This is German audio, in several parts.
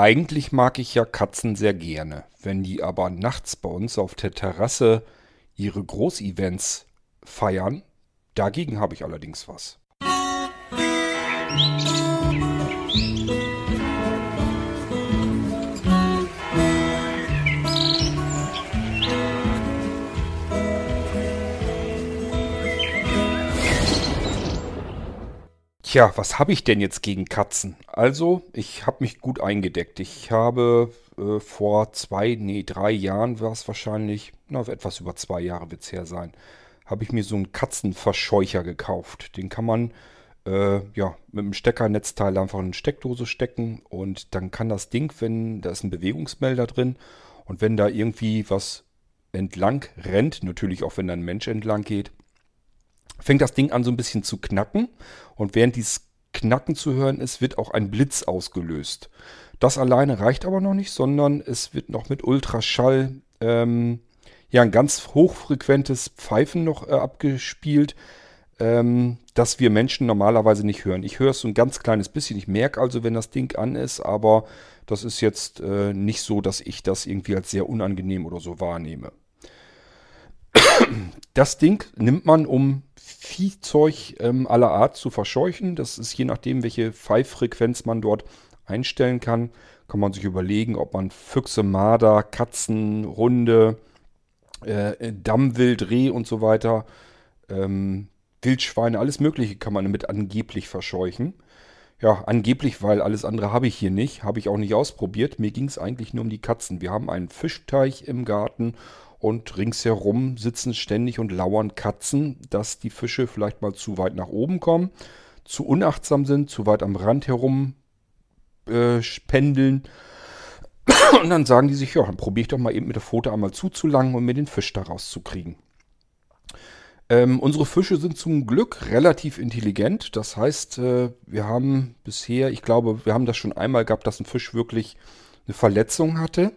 Eigentlich mag ich ja Katzen sehr gerne. Wenn die aber nachts bei uns auf der Terrasse ihre Großevents feiern, dagegen habe ich allerdings was. Tja, was habe ich denn jetzt gegen Katzen? Also, ich habe mich gut eingedeckt. Ich habe äh, vor zwei, nee, drei Jahren war es wahrscheinlich, na, etwas über zwei Jahre wird es her sein, habe ich mir so einen Katzenverscheucher gekauft. Den kann man äh, ja, mit einem Steckernetzteil einfach in eine Steckdose stecken und dann kann das Ding, wenn da ist ein Bewegungsmelder drin und wenn da irgendwie was entlang rennt, natürlich auch wenn da ein Mensch entlang geht, fängt das Ding an so ein bisschen zu knacken und während dieses Knacken zu hören ist, wird auch ein Blitz ausgelöst. Das alleine reicht aber noch nicht, sondern es wird noch mit Ultraschall ähm, ja ein ganz hochfrequentes Pfeifen noch äh, abgespielt, ähm, das wir Menschen normalerweise nicht hören. Ich höre es so ein ganz kleines bisschen. Ich merke also, wenn das Ding an ist, aber das ist jetzt äh, nicht so, dass ich das irgendwie als sehr unangenehm oder so wahrnehme. Das Ding nimmt man, um Viehzeug ähm, aller Art zu verscheuchen. Das ist je nachdem, welche Pfeiffrequenz man dort einstellen kann, kann man sich überlegen, ob man Füchse, Marder, Katzen, Hunde, äh, Dammwild, Reh und so weiter, ähm, Wildschweine, alles Mögliche kann man damit angeblich verscheuchen. Ja, angeblich, weil alles andere habe ich hier nicht, habe ich auch nicht ausprobiert. Mir ging es eigentlich nur um die Katzen. Wir haben einen Fischteich im Garten und ringsherum sitzen ständig und lauern Katzen, dass die Fische vielleicht mal zu weit nach oben kommen, zu unachtsam sind, zu weit am Rand herum äh, pendeln. Und dann sagen die sich, ja, dann probiere ich doch mal eben mit der Pfote einmal zuzulangen und mir den Fisch da rauszukriegen. Ähm, unsere Fische sind zum Glück relativ intelligent. Das heißt, äh, wir haben bisher, ich glaube, wir haben das schon einmal gehabt, dass ein Fisch wirklich eine Verletzung hatte.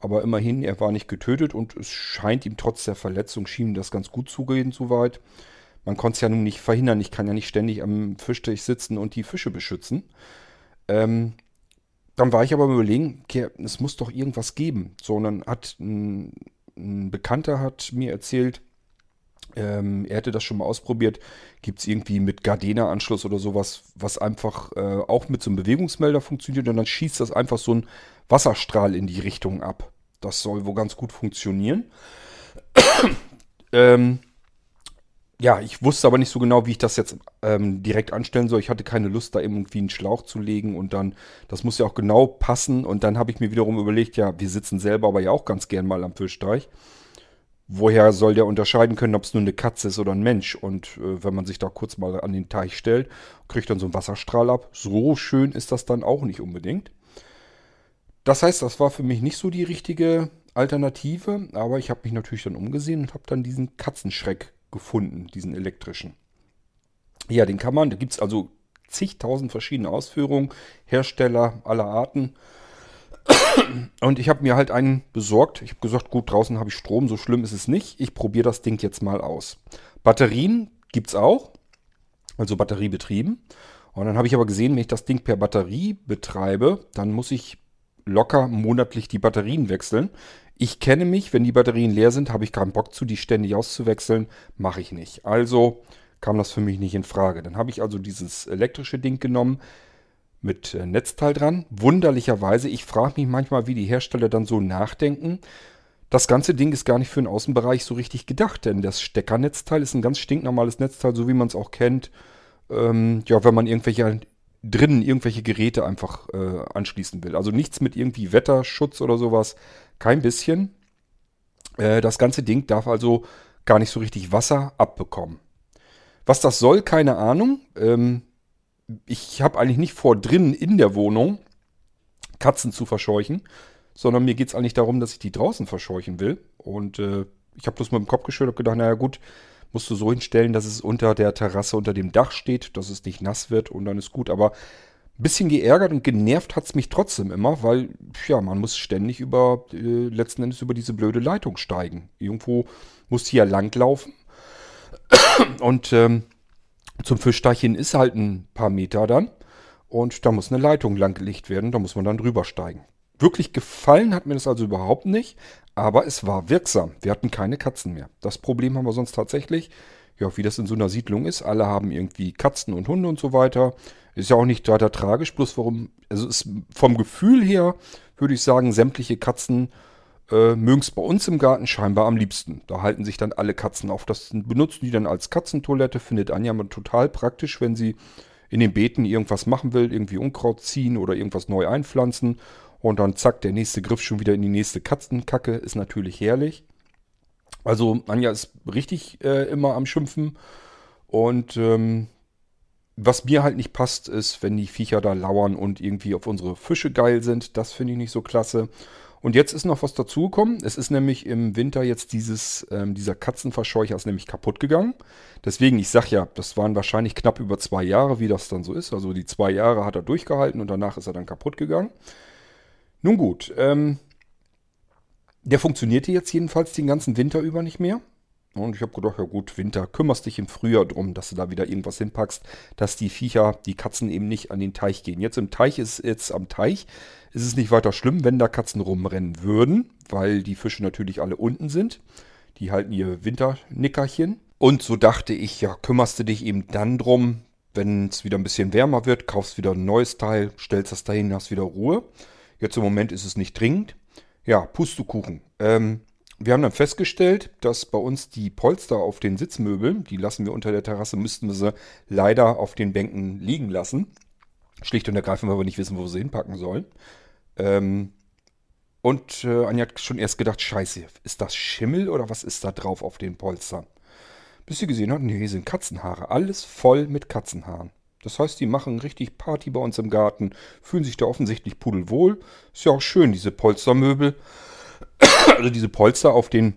Aber immerhin, er war nicht getötet und es scheint ihm trotz der Verletzung, schien das ganz gut zugehen soweit. Man konnte es ja nun nicht verhindern. Ich kann ja nicht ständig am Fischteich sitzen und die Fische beschützen. Ähm, dann war ich aber überlegen, okay, es muss doch irgendwas geben. So, und dann hat ein, ein Bekannter hat mir erzählt, ähm, er hätte das schon mal ausprobiert. Gibt es irgendwie mit Gardena-Anschluss oder sowas, was einfach äh, auch mit so einem Bewegungsmelder funktioniert und dann schießt das einfach so ein Wasserstrahl in die Richtung ab. Das soll wohl ganz gut funktionieren. ähm, ja, ich wusste aber nicht so genau, wie ich das jetzt ähm, direkt anstellen soll. Ich hatte keine Lust, da irgendwie einen Schlauch zu legen und dann, das muss ja auch genau passen. Und dann habe ich mir wiederum überlegt, ja, wir sitzen selber aber ja auch ganz gern mal am Fischteich. Woher soll der unterscheiden können, ob es nur eine Katze ist oder ein Mensch? Und äh, wenn man sich da kurz mal an den Teich stellt, kriegt dann so einen Wasserstrahl ab. So schön ist das dann auch nicht unbedingt. Das heißt, das war für mich nicht so die richtige Alternative, aber ich habe mich natürlich dann umgesehen und habe dann diesen Katzenschreck gefunden, diesen elektrischen. Ja, den kann man, da gibt es also zigtausend verschiedene Ausführungen, Hersteller aller Arten. Und ich habe mir halt einen besorgt. Ich habe gesagt, gut, draußen habe ich Strom, so schlimm ist es nicht. Ich probiere das Ding jetzt mal aus. Batterien gibt es auch, also batteriebetrieben. Und dann habe ich aber gesehen, wenn ich das Ding per Batterie betreibe, dann muss ich locker monatlich die Batterien wechseln. Ich kenne mich, wenn die Batterien leer sind, habe ich keinen Bock zu, die ständig auszuwechseln. Mache ich nicht. Also kam das für mich nicht in Frage. Dann habe ich also dieses elektrische Ding genommen mit äh, Netzteil dran. Wunderlicherweise, ich frage mich manchmal, wie die Hersteller dann so nachdenken. Das ganze Ding ist gar nicht für den Außenbereich so richtig gedacht, denn das Steckernetzteil ist ein ganz stinknormales Netzteil, so wie man es auch kennt. Ähm, ja, wenn man irgendwelche drinnen irgendwelche Geräte einfach äh, anschließen will. Also nichts mit irgendwie Wetterschutz oder sowas. Kein bisschen. Äh, das ganze Ding darf also gar nicht so richtig Wasser abbekommen. Was das soll, keine Ahnung. Ähm, ich habe eigentlich nicht vor, drinnen in der Wohnung Katzen zu verscheuchen, sondern mir geht es eigentlich darum, dass ich die draußen verscheuchen will. Und äh, ich habe bloß mit dem Kopf geschüttelt und gedacht, naja gut, musst du so hinstellen, dass es unter der Terrasse, unter dem Dach steht, dass es nicht nass wird und dann ist gut. Aber ein bisschen geärgert und genervt hat es mich trotzdem immer, weil, ja, man muss ständig über, äh, letzten Endes über diese blöde Leitung steigen. Irgendwo muss hier langlaufen. Und ähm, zum Fischteich hin ist halt ein paar Meter dann. Und da muss eine Leitung langgelegt werden, da muss man dann drüber steigen. Wirklich gefallen hat mir das also überhaupt nicht, aber es war wirksam. Wir hatten keine Katzen mehr. Das Problem haben wir sonst tatsächlich, ja, wie das in so einer Siedlung ist. Alle haben irgendwie Katzen und Hunde und so weiter. Ist ja auch nicht weiter tragisch, bloß warum, also ist vom Gefühl her, würde ich sagen, sämtliche Katzen äh, mögen es bei uns im Garten scheinbar am liebsten. Da halten sich dann alle Katzen auf. Das benutzen die dann als Katzentoilette, findet Anja mal total praktisch, wenn sie in den Beeten irgendwas machen will, irgendwie Unkraut ziehen oder irgendwas neu einpflanzen. Und dann zack, der nächste Griff schon wieder in die nächste Katzenkacke. Ist natürlich herrlich. Also Anja ist richtig äh, immer am Schimpfen. Und ähm, was mir halt nicht passt, ist, wenn die Viecher da lauern und irgendwie auf unsere Fische geil sind. Das finde ich nicht so klasse. Und jetzt ist noch was dazugekommen. Es ist nämlich im Winter jetzt dieses, ähm, dieser Katzenverscheucher ist nämlich kaputt gegangen. Deswegen, ich sag ja, das waren wahrscheinlich knapp über zwei Jahre, wie das dann so ist. Also die zwei Jahre hat er durchgehalten und danach ist er dann kaputt gegangen. Nun gut, ähm, der funktionierte jetzt jedenfalls den ganzen Winter über nicht mehr. Und ich habe gedacht, ja gut, Winter, kümmerst dich im Frühjahr drum, dass du da wieder irgendwas hinpackst, dass die Viecher, die Katzen eben nicht an den Teich gehen. Jetzt im Teich ist jetzt am Teich, ist es nicht weiter schlimm, wenn da Katzen rumrennen würden, weil die Fische natürlich alle unten sind. Die halten ihr Winternickerchen. Und so dachte ich, ja, kümmerst du dich eben dann drum, wenn es wieder ein bisschen wärmer wird, kaufst wieder ein neues Teil, stellst das dahin, hast wieder Ruhe. Jetzt im Moment ist es nicht dringend. Ja, Pustekuchen. Ähm, wir haben dann festgestellt, dass bei uns die Polster auf den Sitzmöbeln, die lassen wir unter der Terrasse, müssten wir sie leider auf den Bänken liegen lassen. Schlicht und ergreifend, weil wir nicht wissen, wo wir sie hinpacken sollen. Ähm, und äh, Anja hat schon erst gedacht, scheiße, ist das Schimmel oder was ist da drauf auf den Polstern? Bis sie gesehen hat, nee, hier sind Katzenhaare. Alles voll mit Katzenhaaren. Das heißt, die machen richtig Party bei uns im Garten, fühlen sich da offensichtlich pudelwohl. Ist ja auch schön, diese Polstermöbel also diese Polster auf den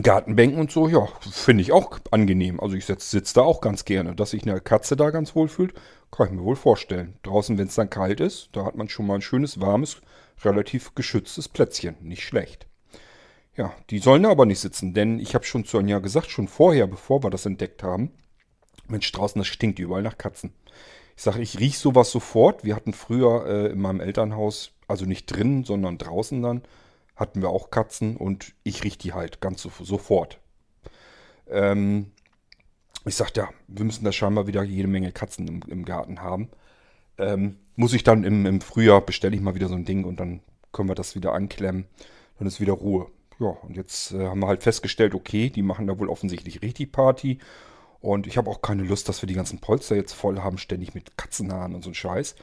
Gartenbänken und so, ja, finde ich auch angenehm. Also ich sitze sitz da auch ganz gerne. Dass sich eine Katze da ganz wohl fühlt, kann ich mir wohl vorstellen. Draußen, wenn es dann kalt ist, da hat man schon mal ein schönes, warmes, relativ geschütztes Plätzchen. Nicht schlecht. Ja, die sollen da aber nicht sitzen, denn ich habe schon zu Anja gesagt, schon vorher, bevor wir das entdeckt haben, Mensch, draußen, das stinkt überall nach Katzen. Ich sage, ich rieche sowas sofort. Wir hatten früher äh, in meinem Elternhaus, also nicht drinnen, sondern draußen dann, hatten wir auch Katzen und ich rieche die halt ganz so, sofort. Ähm, ich sagte, ja, wir müssen da scheinbar wieder jede Menge Katzen im, im Garten haben. Ähm, muss ich dann im, im Frühjahr bestelle ich mal wieder so ein Ding und dann können wir das wieder anklemmen. Dann ist wieder Ruhe. Ja, und jetzt äh, haben wir halt festgestellt, okay, die machen da wohl offensichtlich richtig Party. Und ich habe auch keine Lust, dass wir die ganzen Polster jetzt voll haben, ständig mit Katzenhaaren und so ein Scheiß.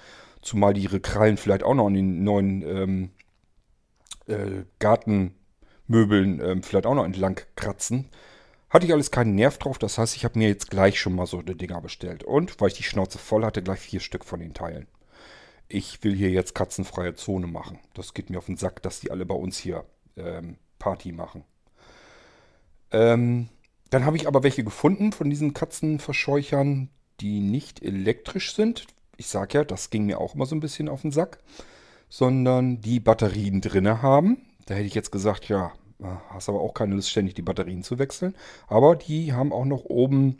Zumal die ihre Krallen vielleicht auch noch an den neuen ähm, äh, Gartenmöbeln äh, vielleicht auch noch entlang kratzen. Hatte ich alles keinen Nerv drauf, das heißt, ich habe mir jetzt gleich schon mal so eine Dinger bestellt. Und, weil ich die Schnauze voll hatte, gleich vier Stück von den Teilen. Ich will hier jetzt katzenfreie Zone machen. Das geht mir auf den Sack, dass die alle bei uns hier ähm, Party machen. Ähm, dann habe ich aber welche gefunden von diesen Katzenverscheuchern, die nicht elektrisch sind. Ich sage ja, das ging mir auch immer so ein bisschen auf den Sack sondern die Batterien drinne haben. Da hätte ich jetzt gesagt, ja, hast aber auch keine Lust, ständig die Batterien zu wechseln. Aber die haben auch noch oben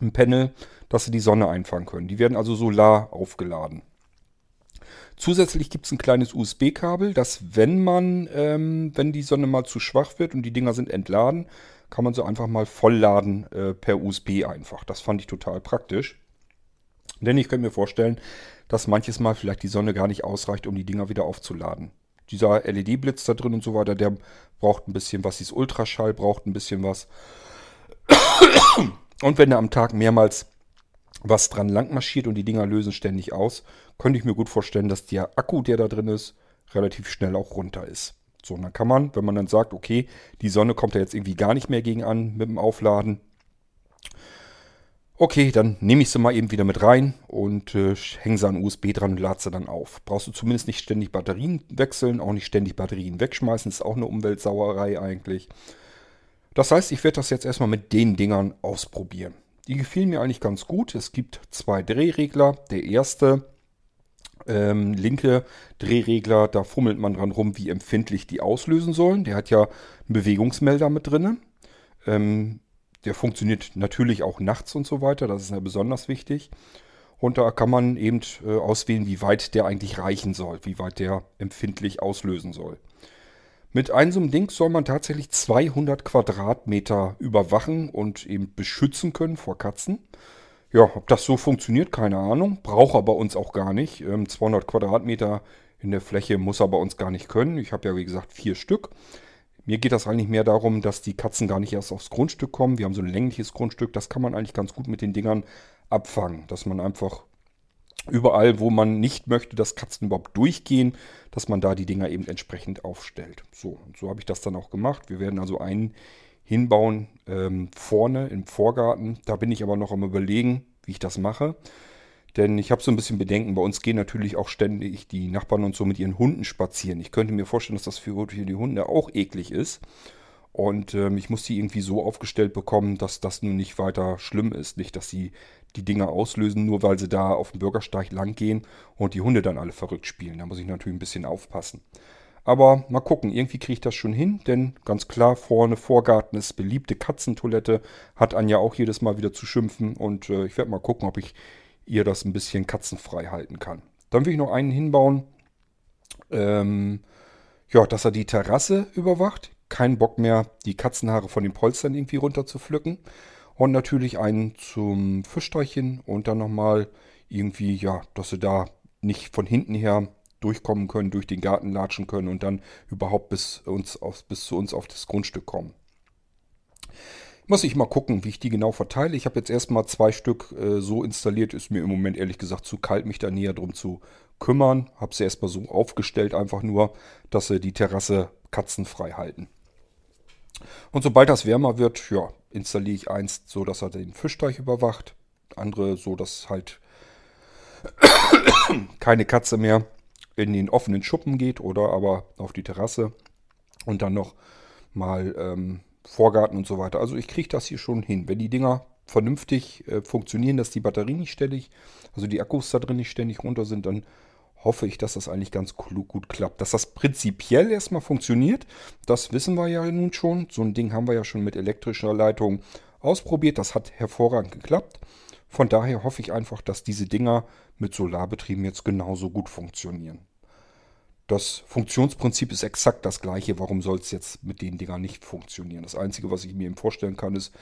ein Panel, dass sie die Sonne einfangen können. Die werden also solar aufgeladen. Zusätzlich gibt es ein kleines USB-Kabel, dass wenn man, ähm, wenn die Sonne mal zu schwach wird und die Dinger sind entladen, kann man sie einfach mal vollladen äh, per USB einfach. Das fand ich total praktisch. Denn ich könnte mir vorstellen, dass manches Mal vielleicht die Sonne gar nicht ausreicht, um die Dinger wieder aufzuladen. Dieser LED-Blitz da drin und so weiter, der braucht ein bisschen was. Dieses Ultraschall braucht ein bisschen was. Und wenn da am Tag mehrmals was dran lang marschiert und die Dinger lösen ständig aus, könnte ich mir gut vorstellen, dass der Akku, der da drin ist, relativ schnell auch runter ist. So, und dann kann man, wenn man dann sagt, okay, die Sonne kommt da jetzt irgendwie gar nicht mehr gegen an mit dem Aufladen, Okay, dann nehme ich sie mal eben wieder mit rein und äh, hänge sie an USB dran und lade sie dann auf. Brauchst du zumindest nicht ständig Batterien wechseln, auch nicht ständig Batterien wegschmeißen. Ist auch eine Umweltsauerei eigentlich. Das heißt, ich werde das jetzt erstmal mit den Dingern ausprobieren. Die gefielen mir eigentlich ganz gut. Es gibt zwei Drehregler. Der erste ähm, linke Drehregler, da fummelt man dran rum, wie empfindlich die auslösen sollen. Der hat ja einen Bewegungsmelder mit drin. Ähm, der funktioniert natürlich auch nachts und so weiter. Das ist ja besonders wichtig. Und da kann man eben äh, auswählen, wie weit der eigentlich reichen soll, wie weit der empfindlich auslösen soll. Mit einem so einem Ding soll man tatsächlich 200 Quadratmeter überwachen und eben beschützen können vor Katzen. Ja, ob das so funktioniert, keine Ahnung. Braucht er bei uns auch gar nicht. 200 ähm, Quadratmeter in der Fläche muss er bei uns gar nicht können. Ich habe ja, wie gesagt, vier Stück. Mir geht das eigentlich mehr darum, dass die Katzen gar nicht erst aufs Grundstück kommen. Wir haben so ein längliches Grundstück. Das kann man eigentlich ganz gut mit den Dingern abfangen. Dass man einfach überall, wo man nicht möchte, dass Katzen überhaupt durchgehen, dass man da die Dinger eben entsprechend aufstellt. So, und so habe ich das dann auch gemacht. Wir werden also einen hinbauen ähm, vorne im Vorgarten. Da bin ich aber noch am überlegen, wie ich das mache. Denn ich habe so ein bisschen Bedenken. Bei uns gehen natürlich auch ständig die Nachbarn und so mit ihren Hunden spazieren. Ich könnte mir vorstellen, dass das für die Hunde auch eklig ist. Und ähm, ich muss die irgendwie so aufgestellt bekommen, dass das nun nicht weiter schlimm ist. Nicht, dass sie die Dinger auslösen, nur weil sie da auf dem Bürgersteig lang gehen und die Hunde dann alle verrückt spielen. Da muss ich natürlich ein bisschen aufpassen. Aber mal gucken, irgendwie kriege ich das schon hin, denn ganz klar, vorne Vorgarten ist beliebte Katzentoilette, hat Anja auch jedes Mal wieder zu schimpfen und äh, ich werde mal gucken, ob ich ihr das ein bisschen katzenfrei halten kann. Dann will ich noch einen hinbauen, ähm, ja, dass er die Terrasse überwacht keinen Bock mehr, die Katzenhaare von den Polstern irgendwie runter zu pflücken. Und natürlich einen zum Fischstreichen und dann nochmal irgendwie, ja, dass sie da nicht von hinten her durchkommen können, durch den Garten latschen können und dann überhaupt bis, uns auf, bis zu uns auf das Grundstück kommen. Muss ich mal gucken, wie ich die genau verteile. Ich habe jetzt erstmal zwei Stück äh, so installiert. Ist mir im Moment ehrlich gesagt zu kalt, mich da näher drum zu kümmern. Habe sie erstmal so aufgestellt, einfach nur, dass sie die Terrasse katzenfrei halten. Und sobald das wärmer wird, ja, installiere ich eins so, dass er den Fischteich überwacht. Andere so, dass halt keine Katze mehr in den offenen Schuppen geht oder aber auf die Terrasse. Und dann noch mal ähm, Vorgarten und so weiter. Also ich kriege das hier schon hin. Wenn die Dinger vernünftig äh, funktionieren, dass die Batterien nicht ständig, also die Akkus da drin nicht ständig runter sind, dann hoffe ich, dass das eigentlich ganz gut klappt. Dass das prinzipiell erstmal funktioniert, das wissen wir ja nun schon. So ein Ding haben wir ja schon mit elektrischer Leitung ausprobiert. Das hat hervorragend geklappt. Von daher hoffe ich einfach, dass diese Dinger mit Solarbetrieben jetzt genauso gut funktionieren. Das Funktionsprinzip ist exakt das gleiche. Warum soll es jetzt mit den Dingern nicht funktionieren? Das Einzige, was ich mir eben vorstellen kann, ist,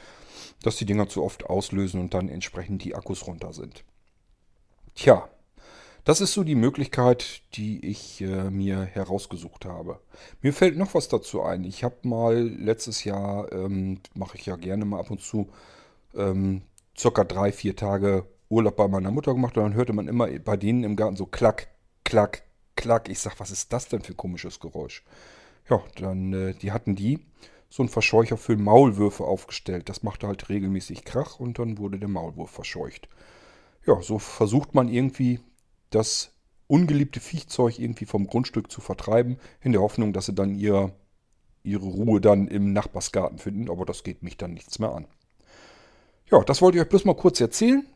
dass die Dinger zu oft auslösen und dann entsprechend die Akkus runter sind. Tja, das ist so die Möglichkeit, die ich äh, mir herausgesucht habe. Mir fällt noch was dazu ein. Ich habe mal letztes Jahr, ähm, mache ich ja gerne mal ab und zu, ähm, circa drei, vier Tage Urlaub bei meiner Mutter gemacht und dann hörte man immer bei denen im Garten so klack, klack, klack. Ich sag, was ist das denn für ein komisches Geräusch? Ja, dann, äh, die hatten die so einen Verscheucher für Maulwürfe aufgestellt. Das machte halt regelmäßig Krach und dann wurde der Maulwurf verscheucht. Ja, so versucht man irgendwie das ungeliebte Viechzeug irgendwie vom Grundstück zu vertreiben, in der Hoffnung, dass sie dann ihr, ihre Ruhe dann im Nachbarsgarten finden. Aber das geht mich dann nichts mehr an. Ja, das wollte ich euch bloß mal kurz erzählen.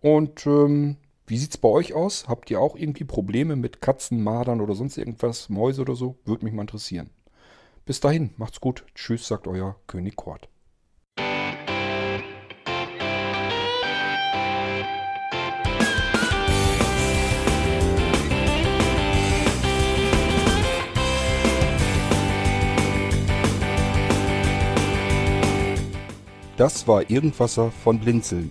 Und ähm, wie sieht es bei euch aus? Habt ihr auch irgendwie Probleme mit Katzen, Madern oder sonst irgendwas, Mäuse oder so? Würde mich mal interessieren. Bis dahin, macht's gut. Tschüss, sagt euer König Kort. Das war Irgendwasser von Blinzeln.